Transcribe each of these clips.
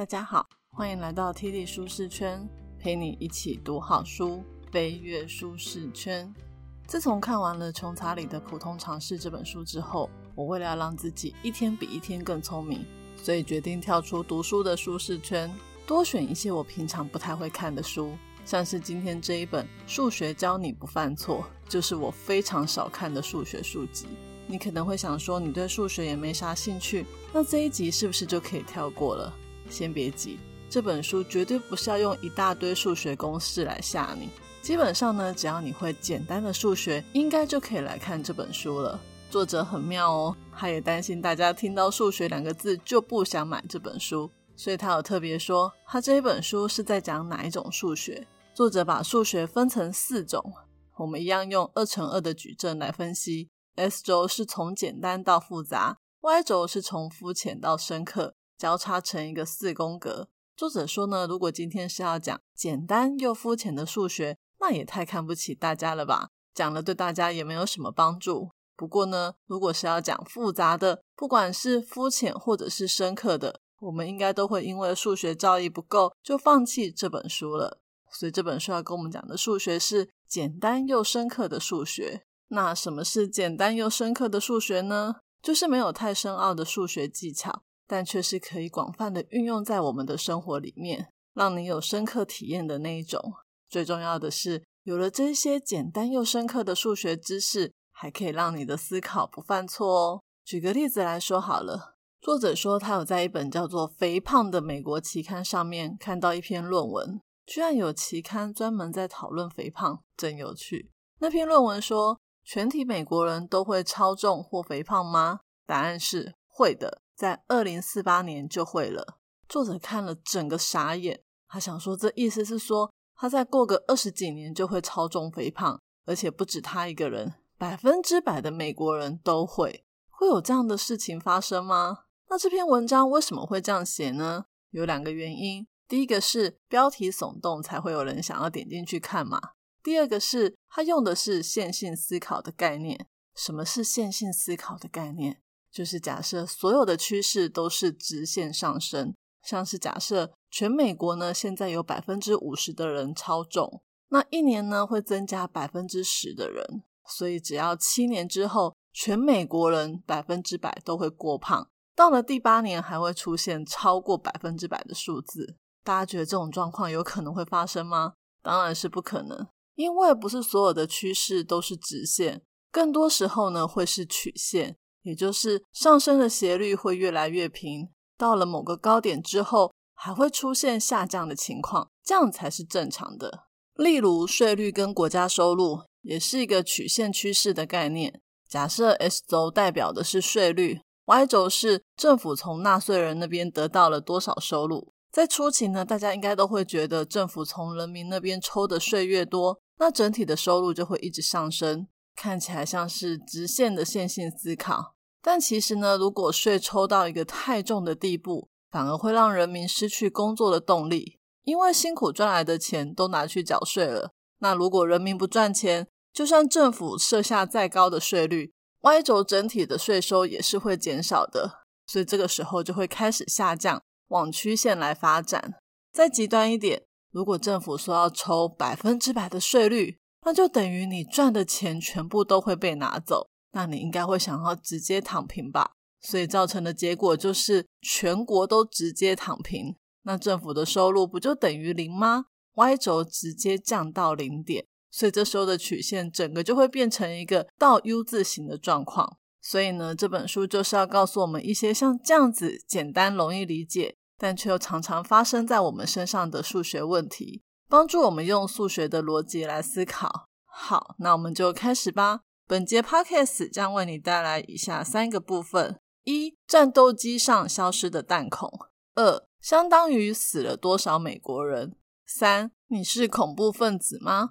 大家好，欢迎来到 T D 舒适圈，陪你一起读好书，飞跃舒适圈。自从看完了穷查理的《普通常识》这本书之后，我为了要让自己一天比一天更聪明，所以决定跳出读书的舒适圈，多选一些我平常不太会看的书，像是今天这一本《数学教你不犯错》，就是我非常少看的数学书籍。你可能会想说，你对数学也没啥兴趣，那这一集是不是就可以跳过了？先别急，这本书绝对不是要用一大堆数学公式来吓你。基本上呢，只要你会简单的数学，应该就可以来看这本书了。作者很妙哦，他也担心大家听到数学两个字就不想买这本书，所以他有特别说，他这一本书是在讲哪一种数学。作者把数学分成四种，我们一样用二乘二的矩阵来分析。S 轴是从简单到复杂，Y 轴是从肤浅到深刻，交叉成一个四宫格。作者说呢，如果今天是要讲简单又肤浅的数学，那也太看不起大家了吧？讲了对大家也没有什么帮助。不过呢，如果是要讲复杂的，不管是肤浅或者是深刻的，我们应该都会因为数学造诣不够就放弃这本书了。所以这本书要跟我们讲的数学是简单又深刻的数学。那什么是简单又深刻的数学呢？就是没有太深奥的数学技巧，但却是可以广泛的运用在我们的生活里面，让你有深刻体验的那一种。最重要的是，有了这些简单又深刻的数学知识，还可以让你的思考不犯错哦。举个例子来说好了，作者说他有在一本叫做《肥胖》的美国期刊上面看到一篇论文，居然有期刊专门在讨论肥胖，真有趣。那篇论文说。全体美国人都会超重或肥胖吗？答案是会的，在二零四八年就会了。作者看了整个傻眼，他想说这意思是说他再过个二十几年就会超重肥胖，而且不止他一个人，百分之百的美国人都会。会有这样的事情发生吗？那这篇文章为什么会这样写呢？有两个原因，第一个是标题耸动，才会有人想要点进去看嘛。第二个是，他用的是线性思考的概念。什么是线性思考的概念？就是假设所有的趋势都是直线上升，像是假设全美国呢现在有百分之五十的人超重，那一年呢会增加百分之十的人，所以只要七年之后，全美国人百分之百都会过胖，到了第八年还会出现超过百分之百的数字。大家觉得这种状况有可能会发生吗？当然是不可能。因为不是所有的趋势都是直线，更多时候呢会是曲线，也就是上升的斜率会越来越平，到了某个高点之后，还会出现下降的情况，这样才是正常的。例如税率跟国家收入也是一个曲线趋势的概念。假设 S 轴代表的是税率，Y 轴是政府从纳税人那边得到了多少收入。在初期呢，大家应该都会觉得政府从人民那边抽的税越多。那整体的收入就会一直上升，看起来像是直线的线性思考。但其实呢，如果税抽到一个太重的地步，反而会让人民失去工作的动力，因为辛苦赚来的钱都拿去缴税了。那如果人民不赚钱，就算政府设下再高的税率，Y 轴整体的税收也是会减少的。所以这个时候就会开始下降，往曲线来发展。再极端一点。如果政府说要抽百分之百的税率，那就等于你赚的钱全部都会被拿走，那你应该会想要直接躺平吧？所以造成的结果就是全国都直接躺平，那政府的收入不就等于零吗？Y 轴直接降到零点，所以这时候的曲线整个就会变成一个倒 U 字形的状况。所以呢，这本书就是要告诉我们一些像这样子简单容易理解。但却又常常发生在我们身上的数学问题，帮助我们用数学的逻辑来思考。好，那我们就开始吧。本节 podcast 将为你带来以下三个部分：一、战斗机上消失的弹孔；二、相当于死了多少美国人；三、你是恐怖分子吗？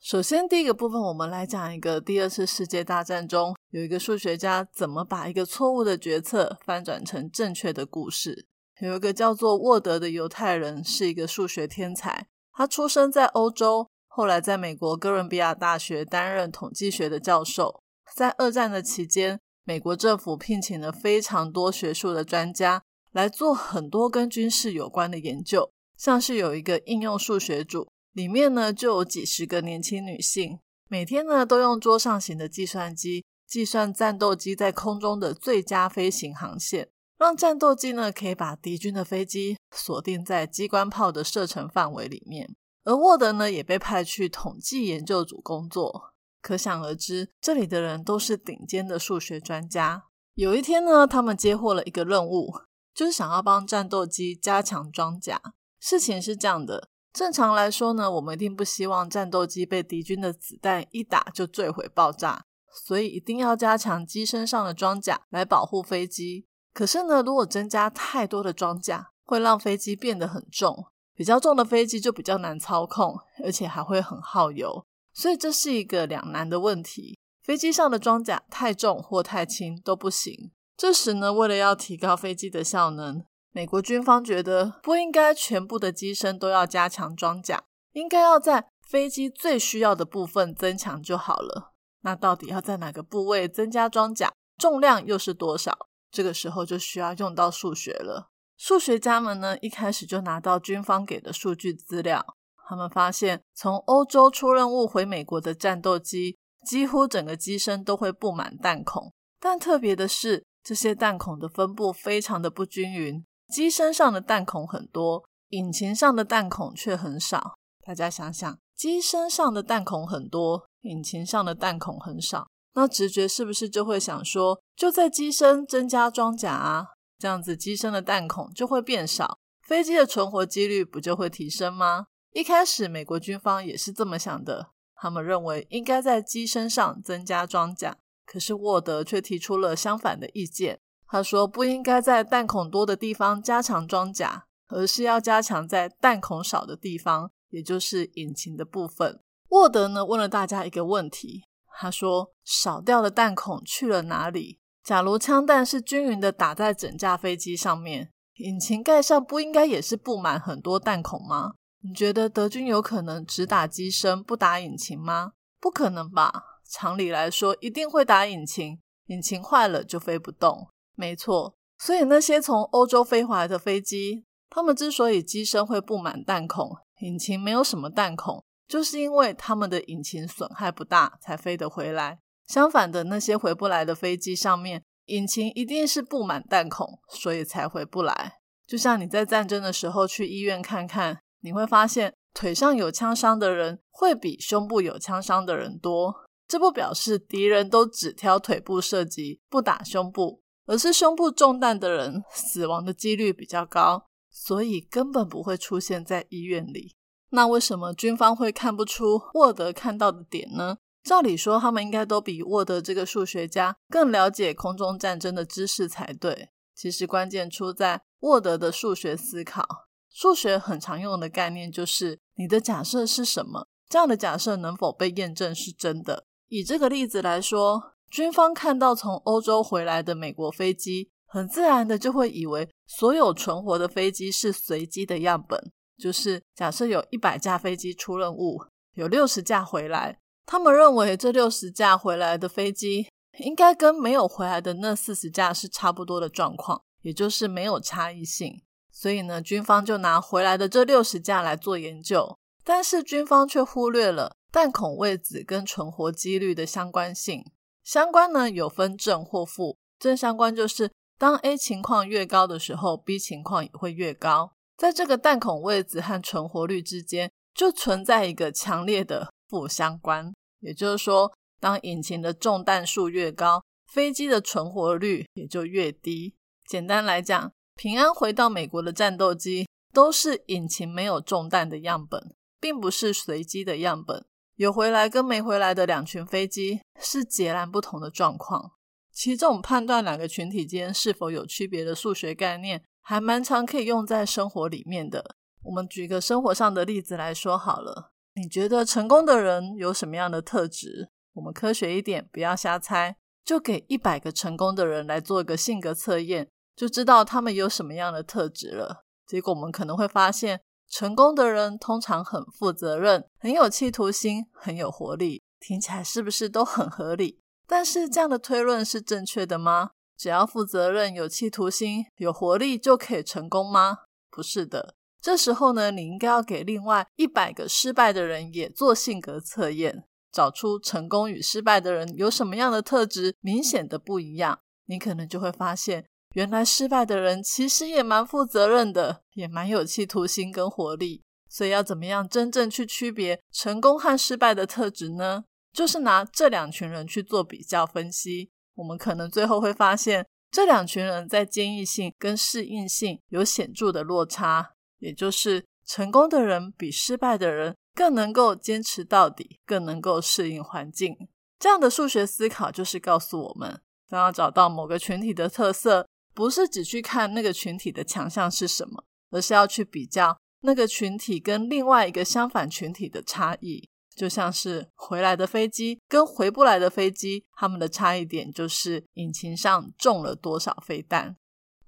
首先，第一个部分，我们来讲一个第二次世界大战中有一个数学家怎么把一个错误的决策翻转成正确的故事。有一个叫做沃德的犹太人，是一个数学天才。他出生在欧洲，后来在美国哥伦比亚大学担任统计学的教授。在二战的期间，美国政府聘请了非常多学术的专家来做很多跟军事有关的研究，像是有一个应用数学组，里面呢就有几十个年轻女性，每天呢都用桌上型的计算机计算战斗机在空中的最佳飞行航线，让战斗机呢可以把敌军的飞机锁定在机关炮的射程范围里面。而沃德呢也被派去统计研究组工作，可想而知，这里的人都是顶尖的数学专家。有一天呢，他们接获了一个任务。就是想要帮战斗机加强装甲。事情是这样的，正常来说呢，我们一定不希望战斗机被敌军的子弹一打就坠毁爆炸，所以一定要加强机身上的装甲来保护飞机。可是呢，如果增加太多的装甲，会让飞机变得很重，比较重的飞机就比较难操控，而且还会很耗油，所以这是一个两难的问题。飞机上的装甲太重或太轻都不行。这时呢，为了要提高飞机的效能，美国军方觉得不应该全部的机身都要加强装甲，应该要在飞机最需要的部分增强就好了。那到底要在哪个部位增加装甲？重量又是多少？这个时候就需要用到数学了。数学家们呢，一开始就拿到军方给的数据资料，他们发现从欧洲出任务回美国的战斗机，几乎整个机身都会布满弹孔，但特别的是。这些弹孔的分布非常的不均匀，机身上的弹孔很多，引擎上的弹孔却很少。大家想想，机身上的弹孔很多，引擎上的弹孔很少，那直觉是不是就会想说，就在机身增加装甲啊？这样子机身的弹孔就会变少，飞机的存活几率不就会提升吗？一开始美国军方也是这么想的，他们认为应该在机身上增加装甲。可是沃德却提出了相反的意见。他说，不应该在弹孔多的地方加强装甲，而是要加强在弹孔少的地方，也就是引擎的部分。沃德呢问了大家一个问题，他说：“少掉的弹孔去了哪里？假如枪弹是均匀的打在整架飞机上面，引擎盖上不应该也是布满很多弹孔吗？你觉得德军有可能只打机身不打引擎吗？不可能吧。”常理来说，一定会打引擎，引擎坏了就飞不动。没错，所以那些从欧洲飞回来的飞机，他们之所以机身会布满弹孔，引擎没有什么弹孔，就是因为他们的引擎损害不大，才飞得回来。相反的，那些回不来的飞机上面，引擎一定是布满弹孔，所以才回不来。就像你在战争的时候去医院看看，你会发现腿上有枪伤的人会比胸部有枪伤的人多。这不表示敌人都只挑腿部射击，不打胸部，而是胸部中弹的人死亡的几率比较高，所以根本不会出现在医院里。那为什么军方会看不出沃德看到的点呢？照理说，他们应该都比沃德这个数学家更了解空中战争的知识才对。其实关键出在沃德的数学思考。数学很常用的概念就是你的假设是什么，这样的假设能否被验证是真的。以这个例子来说，军方看到从欧洲回来的美国飞机，很自然的就会以为所有存活的飞机是随机的样本。就是假设有一百架飞机出任务，有六十架回来，他们认为这六十架回来的飞机应该跟没有回来的那四十架是差不多的状况，也就是没有差异性。所以呢，军方就拿回来的这六十架来做研究，但是军方却忽略了。弹孔位置跟存活几率的相关性，相关呢有分正或负。正相关就是当 A 情况越高的时候，B 情况也会越高。在这个弹孔位置和存活率之间，就存在一个强烈的负相关。也就是说，当引擎的中弹数越高，飞机的存活率也就越低。简单来讲，平安回到美国的战斗机都是引擎没有中弹的样本，并不是随机的样本。有回来跟没回来的两群飞机是截然不同的状况。其实这种判断两个群体间是否有区别的数学概念，还蛮常可以用在生活里面的。我们举个生活上的例子来说好了。你觉得成功的人有什么样的特质？我们科学一点，不要瞎猜，就给一百个成功的人来做一个性格测验，就知道他们有什么样的特质了。结果我们可能会发现。成功的人通常很负责任，很有企图心，很有活力。听起来是不是都很合理？但是这样的推论是正确的吗？只要负责任、有企图心、有活力就可以成功吗？不是的。这时候呢，你应该要给另外一百个失败的人也做性格测验，找出成功与失败的人有什么样的特质明显的不一样。你可能就会发现，原来失败的人其实也蛮负责任的，也蛮有企图心跟活力。所以要怎么样真正去区别成功和失败的特质呢？就是拿这两群人去做比较分析，我们可能最后会发现，这两群人在坚毅性跟适应性有显著的落差。也就是成功的人比失败的人更能够坚持到底，更能够适应环境。这样的数学思考就是告诉我们，当要找到某个群体的特色，不是只去看那个群体的强项是什么，而是要去比较那个群体跟另外一个相反群体的差异。就像是回来的飞机跟回不来的飞机，它们的差异点就是引擎上中了多少飞弹。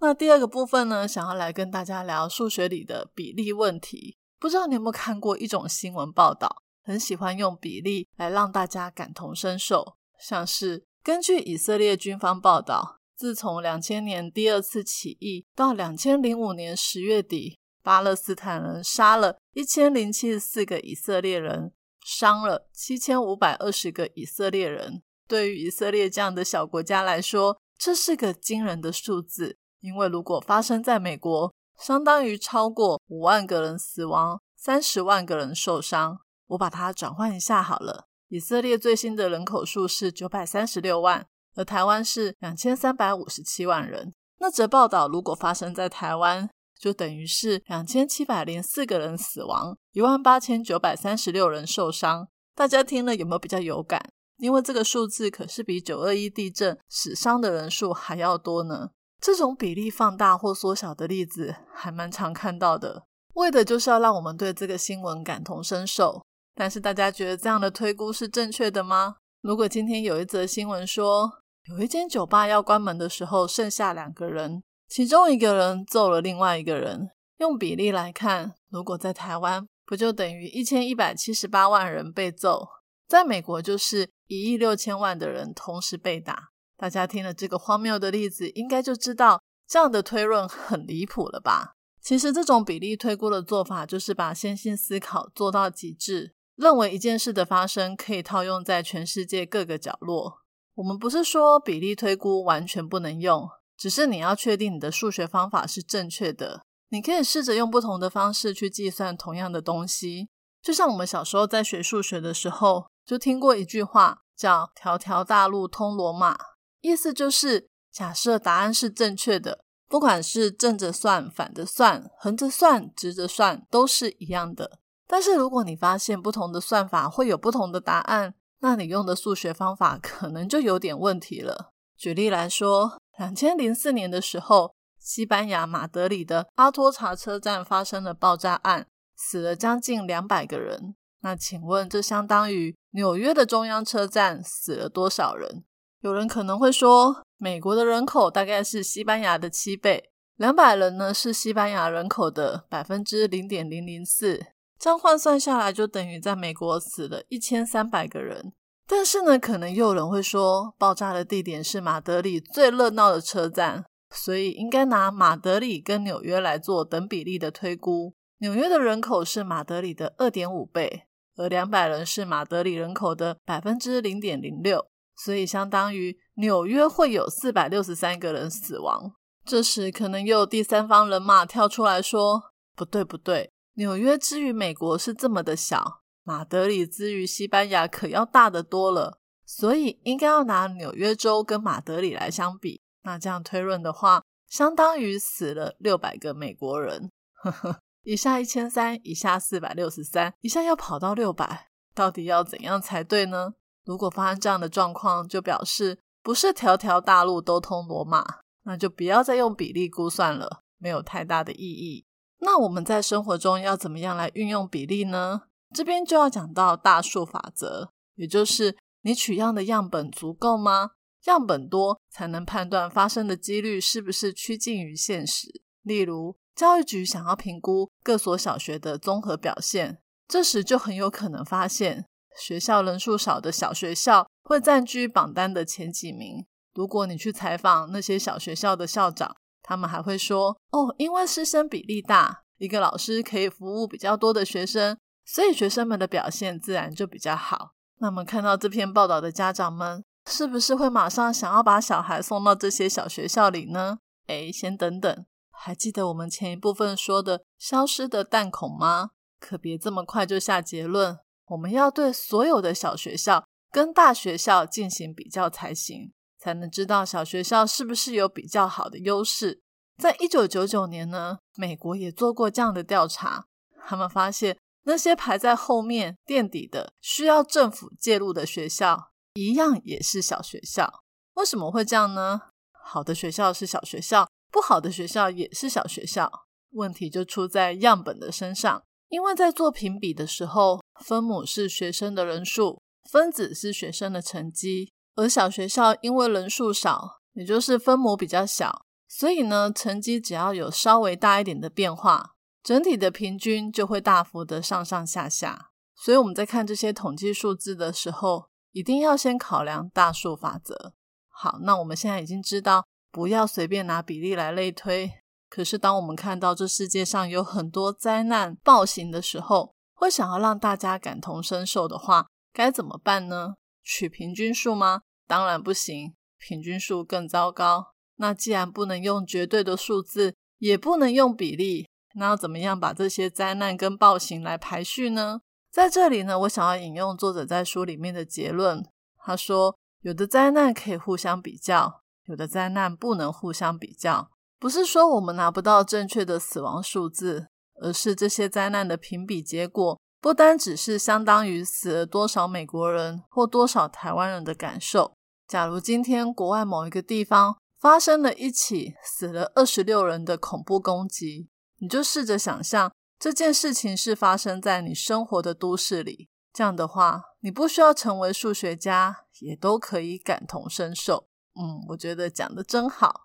那第二个部分呢，想要来跟大家聊数学里的比例问题。不知道你有没有看过一种新闻报道，很喜欢用比例来让大家感同身受。像是根据以色列军方报道，自从两千年第二次起义到两千零五年十月底，巴勒斯坦人杀了一千零七十四个以色列人，伤了七千五百二十个以色列人。对于以色列这样的小国家来说，这是个惊人的数字。因为如果发生在美国，相当于超过五万个人死亡，三十万个人受伤。我把它转换一下好了。以色列最新的人口数是九百三十六万，而台湾是两千三百五十七万人。那则报道如果发生在台湾，就等于是两千七百零四个人死亡，一万八千九百三十六人受伤。大家听了有没有比较有感？因为这个数字可是比九二一地震死伤的人数还要多呢。这种比例放大或缩小的例子还蛮常看到的，为的就是要让我们对这个新闻感同身受。但是大家觉得这样的推估是正确的吗？如果今天有一则新闻说，有一间酒吧要关门的时候，剩下两个人，其中一个人揍了另外一个人，用比例来看，如果在台湾，不就等于一千一百七十八万人被揍？在美国，就是一亿六千万的人同时被打。大家听了这个荒谬的例子，应该就知道这样的推论很离谱了吧？其实这种比例推估的做法，就是把线性思考做到极致，认为一件事的发生可以套用在全世界各个角落。我们不是说比例推估完全不能用，只是你要确定你的数学方法是正确的。你可以试着用不同的方式去计算同样的东西。就像我们小时候在学数学的时候，就听过一句话，叫“条条大路通罗马”。意思就是，假设答案是正确的，不管是正着算、反着算、横着算、直着算，都是一样的。但是如果你发现不同的算法会有不同的答案，那你用的数学方法可能就有点问题了。举例来说，两千零四年的时候，西班牙马德里的阿托查车站发生了爆炸案，死了将近两百个人。那请问，这相当于纽约的中央车站死了多少人？有人可能会说，美国的人口大概是西班牙的七倍，两百人呢是西班牙人口的百分之零点零零四，这样换算下来就等于在美国死了一千三百个人。但是呢，可能又有人会说，爆炸的地点是马德里最热闹的车站，所以应该拿马德里跟纽约来做等比例的推估。纽约的人口是马德里的二点五倍，而两百人是马德里人口的百分之零点零六。所以，相当于纽约会有四百六十三个人死亡。这时，可能又有第三方人马跳出来说：“不对，不对，纽约之于美国是这么的小，马德里之于西班牙可要大得多了。所以，应该要拿纽约州跟马德里来相比。那这样推论的话，相当于死了六百个美国人。呵呵，以下一千三，以下四百六十三，以下要跑到六百，到底要怎样才对呢？”如果发生这样的状况，就表示不是条条大路都通罗马，那就不要再用比例估算了，没有太大的意义。那我们在生活中要怎么样来运用比例呢？这边就要讲到大数法则，也就是你取样的样本足够吗？样本多才能判断发生的几率是不是趋近于现实。例如，教育局想要评估各所小学的综合表现，这时就很有可能发现。学校人数少的小学校会占据榜单的前几名，如果你去采访那些小学校的校长，他们还会说：“哦，因为师生比例大，一个老师可以服务比较多的学生，所以学生们的表现自然就比较好。”那么看到这篇报道的家长们，是不是会马上想要把小孩送到这些小学校里呢？哎，先等等，还记得我们前一部分说的消失的弹孔吗？可别这么快就下结论，我们要对所有的小学校跟大学校进行比较才行。才能知道小学校是不是有比较好的优势。在一九九九年呢，美国也做过这样的调查，他们发现那些排在后面垫底的、需要政府介入的学校，一样也是小学校。为什么会这样呢？好的学校是小学校，不好的学校也是小学校。问题就出在样本的身上，因为在做评比的时候，分母是学生的人数，分子是学生的成绩。而小学校因为人数少，也就是分母比较小，所以呢，成绩只要有稍微大一点的变化，整体的平均就会大幅的上上下下。所以我们在看这些统计数字的时候，一定要先考量大数法则。好，那我们现在已经知道不要随便拿比例来类推。可是当我们看到这世界上有很多灾难暴行的时候，会想要让大家感同身受的话，该怎么办呢？取平均数吗？当然不行，平均数更糟糕。那既然不能用绝对的数字，也不能用比例，那要怎么样把这些灾难跟暴行来排序呢？在这里呢，我想要引用作者在书里面的结论。他说，有的灾难可以互相比较，有的灾难不能互相比较。不是说我们拿不到正确的死亡数字，而是这些灾难的评比结果。不单只是相当于死了多少美国人或多少台湾人的感受。假如今天国外某一个地方发生了一起死了二十六人的恐怖攻击，你就试着想象这件事情是发生在你生活的都市里。这样的话，你不需要成为数学家，也都可以感同身受。嗯，我觉得讲的真好。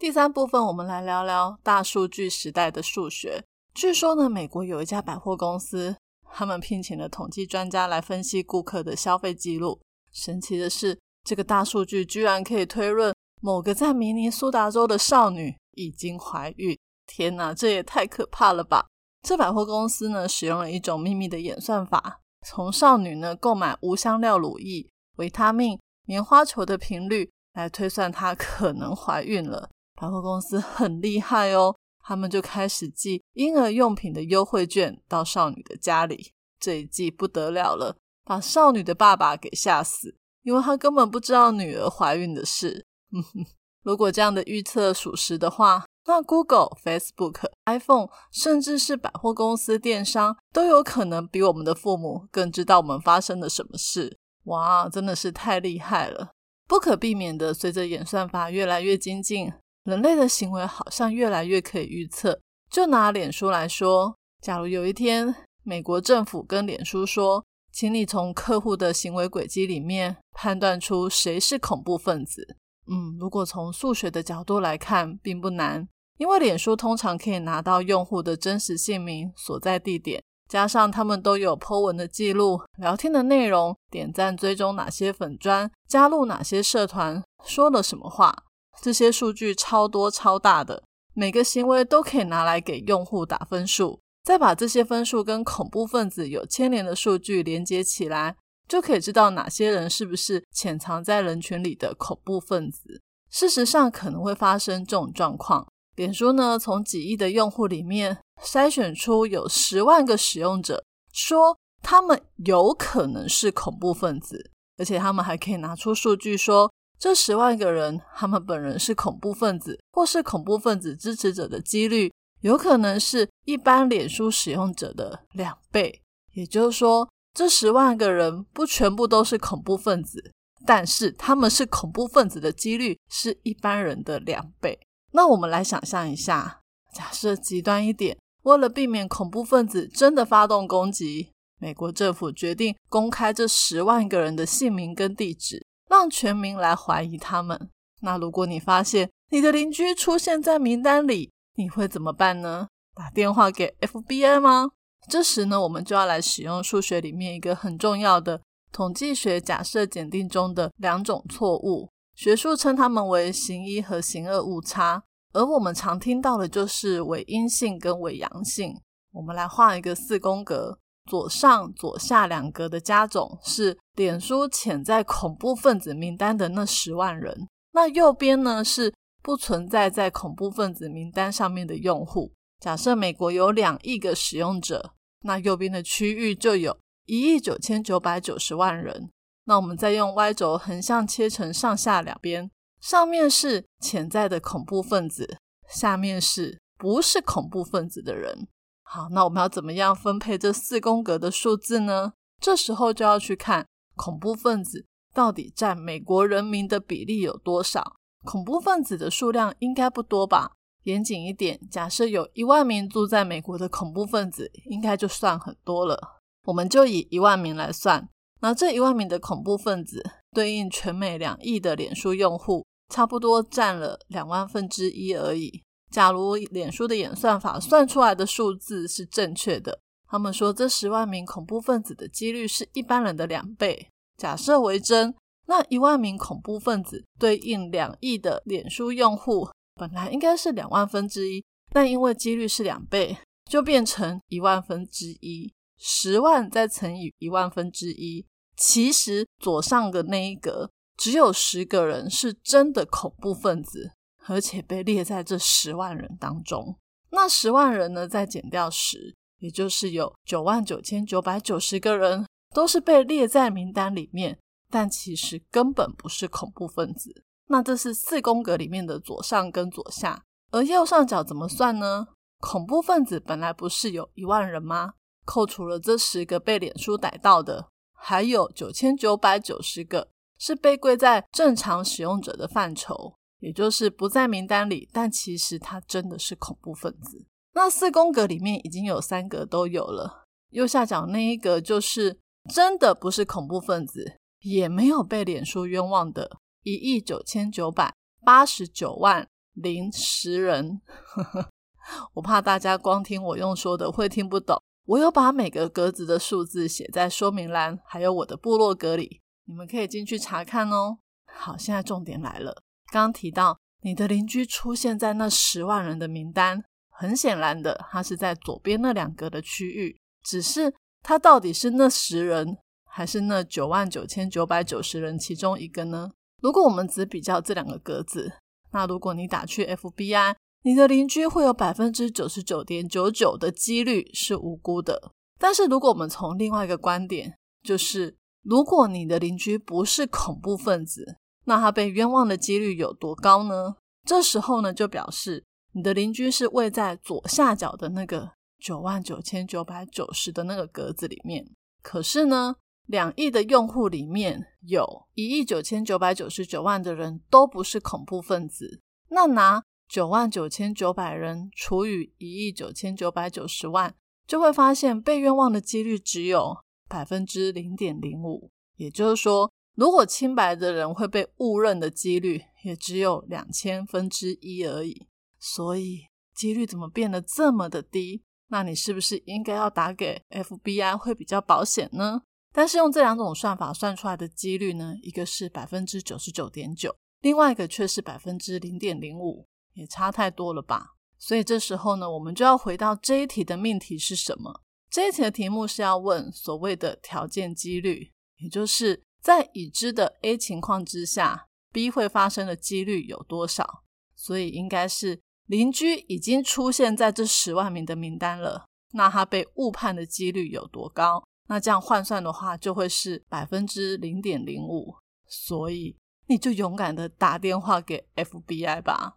第三部分，我们来聊聊大数据时代的数学。据说呢，美国有一家百货公司。他们聘请了统计专家来分析顾客的消费记录。神奇的是，这个大数据居然可以推论某个在明尼苏达州的少女已经怀孕。天哪，这也太可怕了吧！这百货公司呢，使用了一种秘密的演算法，从少女呢购买无香料乳液、维他命、棉花球的频率来推算她可能怀孕了。百货公司很厉害哦。他们就开始寄婴儿用品的优惠券到少女的家里，这一寄不得了了，把少女的爸爸给吓死，因为他根本不知道女儿怀孕的事。如果这样的预测属实的话，那 Google、Facebook、iPhone，甚至是百货公司、电商，都有可能比我们的父母更知道我们发生了什么事。哇，真的是太厉害了！不可避免的，随着演算法越来越精进。人类的行为好像越来越可以预测。就拿脸书来说，假如有一天美国政府跟脸书说：“请你从客户的行为轨迹里面判断出谁是恐怖分子。”嗯，如果从数学的角度来看，并不难，因为脸书通常可以拿到用户的真实姓名、所在地点，加上他们都有 po 文的记录、聊天的内容、点赞、追踪哪些粉砖、加入哪些社团、说了什么话。这些数据超多超大的，每个行为都可以拿来给用户打分数，再把这些分数跟恐怖分子有牵连的数据连接起来，就可以知道哪些人是不是潜藏在人群里的恐怖分子。事实上，可能会发生这种状况。脸书呢，从几亿的用户里面筛选出有十万个使用者，说他们有可能是恐怖分子，而且他们还可以拿出数据说。这十万个人，他们本人是恐怖分子，或是恐怖分子支持者的几率，有可能是一般脸书使用者的两倍。也就是说，这十万个人不全部都是恐怖分子，但是他们是恐怖分子的几率是一般人的两倍。那我们来想象一下，假设极端一点，为了避免恐怖分子真的发动攻击，美国政府决定公开这十万个人的姓名跟地址。让全民来怀疑他们。那如果你发现你的邻居出现在名单里，你会怎么办呢？打电话给 FBI 吗？这时呢，我们就要来使用数学里面一个很重要的统计学假设检定中的两种错误。学术称它们为形一和形二误差，而我们常听到的就是伪阴性跟伪阳性。我们来画一个四宫格，左上、左下两格的加总是脸书潜在恐怖分子名单的那十万人，那右边呢是不存在在恐怖分子名单上面的用户。假设美国有两亿个使用者，那右边的区域就有一亿九千九百九十万人。那我们再用 Y 轴横向切成上下两边，上面是潜在的恐怖分子，下面是不是恐怖分子的人。好，那我们要怎么样分配这四宫格的数字呢？这时候就要去看恐怖分子到底占美国人民的比例有多少。恐怖分子的数量应该不多吧？严谨一点，假设有一万名住在美国的恐怖分子，应该就算很多了。我们就以一万名来算。那这一万名的恐怖分子对应全美两亿的脸书用户，差不多占了两万分之一而已。假如脸书的演算法算出来的数字是正确的，他们说这十万名恐怖分子的几率是一般人的两倍。假设为真，那一万名恐怖分子对应两亿的脸书用户，本来应该是两万分之一，但因为几率是两倍，就变成一万分之一。十万再乘以一万分之一。其实左上的那一格只有十个人是真的恐怖分子，而且被列在这十万人当中。那十万人呢，再减掉十，也就是有九万九千九百九十个人都是被列在名单里面，但其实根本不是恐怖分子。那这是四宫格里面的左上跟左下，而右上角怎么算呢？恐怖分子本来不是有一万人吗？扣除了这十个被脸书逮到的。还有九千九百九十个是被归在正常使用者的范畴，也就是不在名单里，但其实他真的是恐怖分子。那四宫格里面已经有三格都有了，右下角那一格就是真的不是恐怖分子，也没有被脸书冤枉的一亿九千九百八十九万零十人。我怕大家光听我用说的会听不懂。我有把每个格子的数字写在说明栏，还有我的部落格里，你们可以进去查看哦。好，现在重点来了。刚提到你的邻居出现在那十万人的名单，很显然的，他是在左边那两格的区域。只是他到底是那十人，还是那九万九千九百九十人其中一个呢？如果我们只比较这两个格子，那如果你打去 FBI。你的邻居会有百分之九十九点九九的几率是无辜的，但是如果我们从另外一个观点，就是如果你的邻居不是恐怖分子，那他被冤枉的几率有多高呢？这时候呢，就表示你的邻居是位在左下角的那个九万九千九百九十的那个格子里面。可是呢，两亿的用户里面有一亿九千九百九十九万的人都不是恐怖分子，那拿。九万九千九百人除以一亿九千九百九十万，就会发现被冤枉的几率只有百分之零点零五。也就是说，如果清白的人会被误认的几率也只有两千分之一而已。所以，几率怎么变得这么的低？那你是不是应该要打给 FBI 会比较保险呢？但是用这两种算法算出来的几率呢，一个是百分之九十九点九，另外一个却是百分之零点零五。也差太多了吧，所以这时候呢，我们就要回到这一题的命题是什么？这一题的题目是要问所谓的条件几率，也就是在已知的 A 情况之下，B 会发生的几率有多少？所以应该是邻居已经出现在这十万名的名单了，那他被误判的几率有多高？那这样换算的话，就会是百分之零点零五。所以你就勇敢的打电话给 FBI 吧。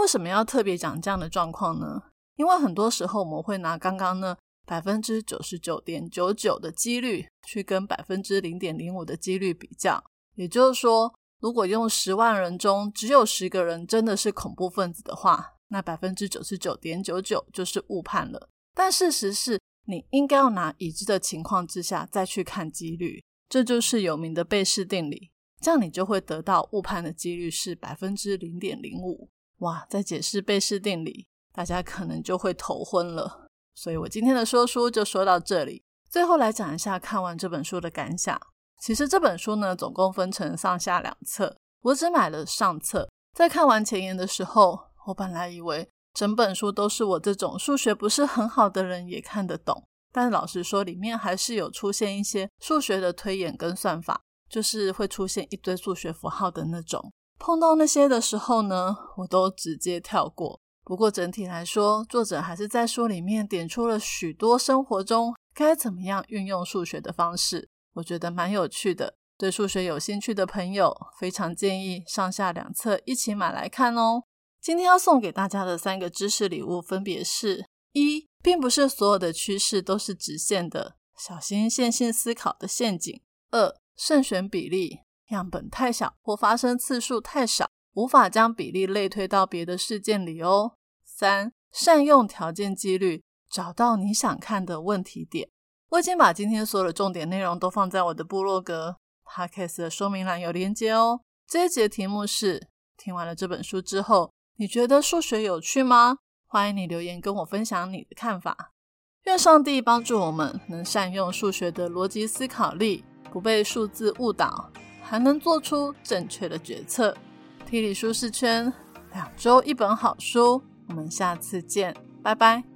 为什么要特别讲这样的状况呢？因为很多时候我们会拿刚刚呢百分之九十九点九九的几率去跟百分之零点零五的几率比较，也就是说，如果用十万人中只有十个人真的是恐怖分子的话，那百分之九十九点九九就是误判了。但事实是你应该要拿已知的情况之下再去看几率，这就是有名的贝氏定理，这样你就会得到误判的几率是百分之零点零五。哇，在解释贝氏定理，大家可能就会头昏了。所以我今天的说书就说到这里。最后来讲一下看完这本书的感想。其实这本书呢，总共分成上下两册。我只买了上册。在看完前言的时候，我本来以为整本书都是我这种数学不是很好的人也看得懂，但老实说，里面还是有出现一些数学的推演跟算法，就是会出现一堆数学符号的那种。碰到那些的时候呢，我都直接跳过。不过整体来说，作者还是在书里面点出了许多生活中该怎么样运用数学的方式，我觉得蛮有趣的。对数学有兴趣的朋友，非常建议上下两册一起买来看哦。今天要送给大家的三个知识礼物，分别是：一，并不是所有的趋势都是直线的，小心线性思考的陷阱；二，慎选比例。样本太小或发生次数太少，无法将比例类推到别的事件里哦。三、善用条件几率，找到你想看的问题点。我已经把今天所有的重点内容都放在我的部落格 podcast 的说明栏有连接哦。这一节题目是：听完了这本书之后，你觉得数学有趣吗？欢迎你留言跟我分享你的看法。愿上帝帮助我们能善用数学的逻辑思考力，不被数字误导。还能做出正确的决策。体理舒适圈，两周一本好书，我们下次见，拜拜。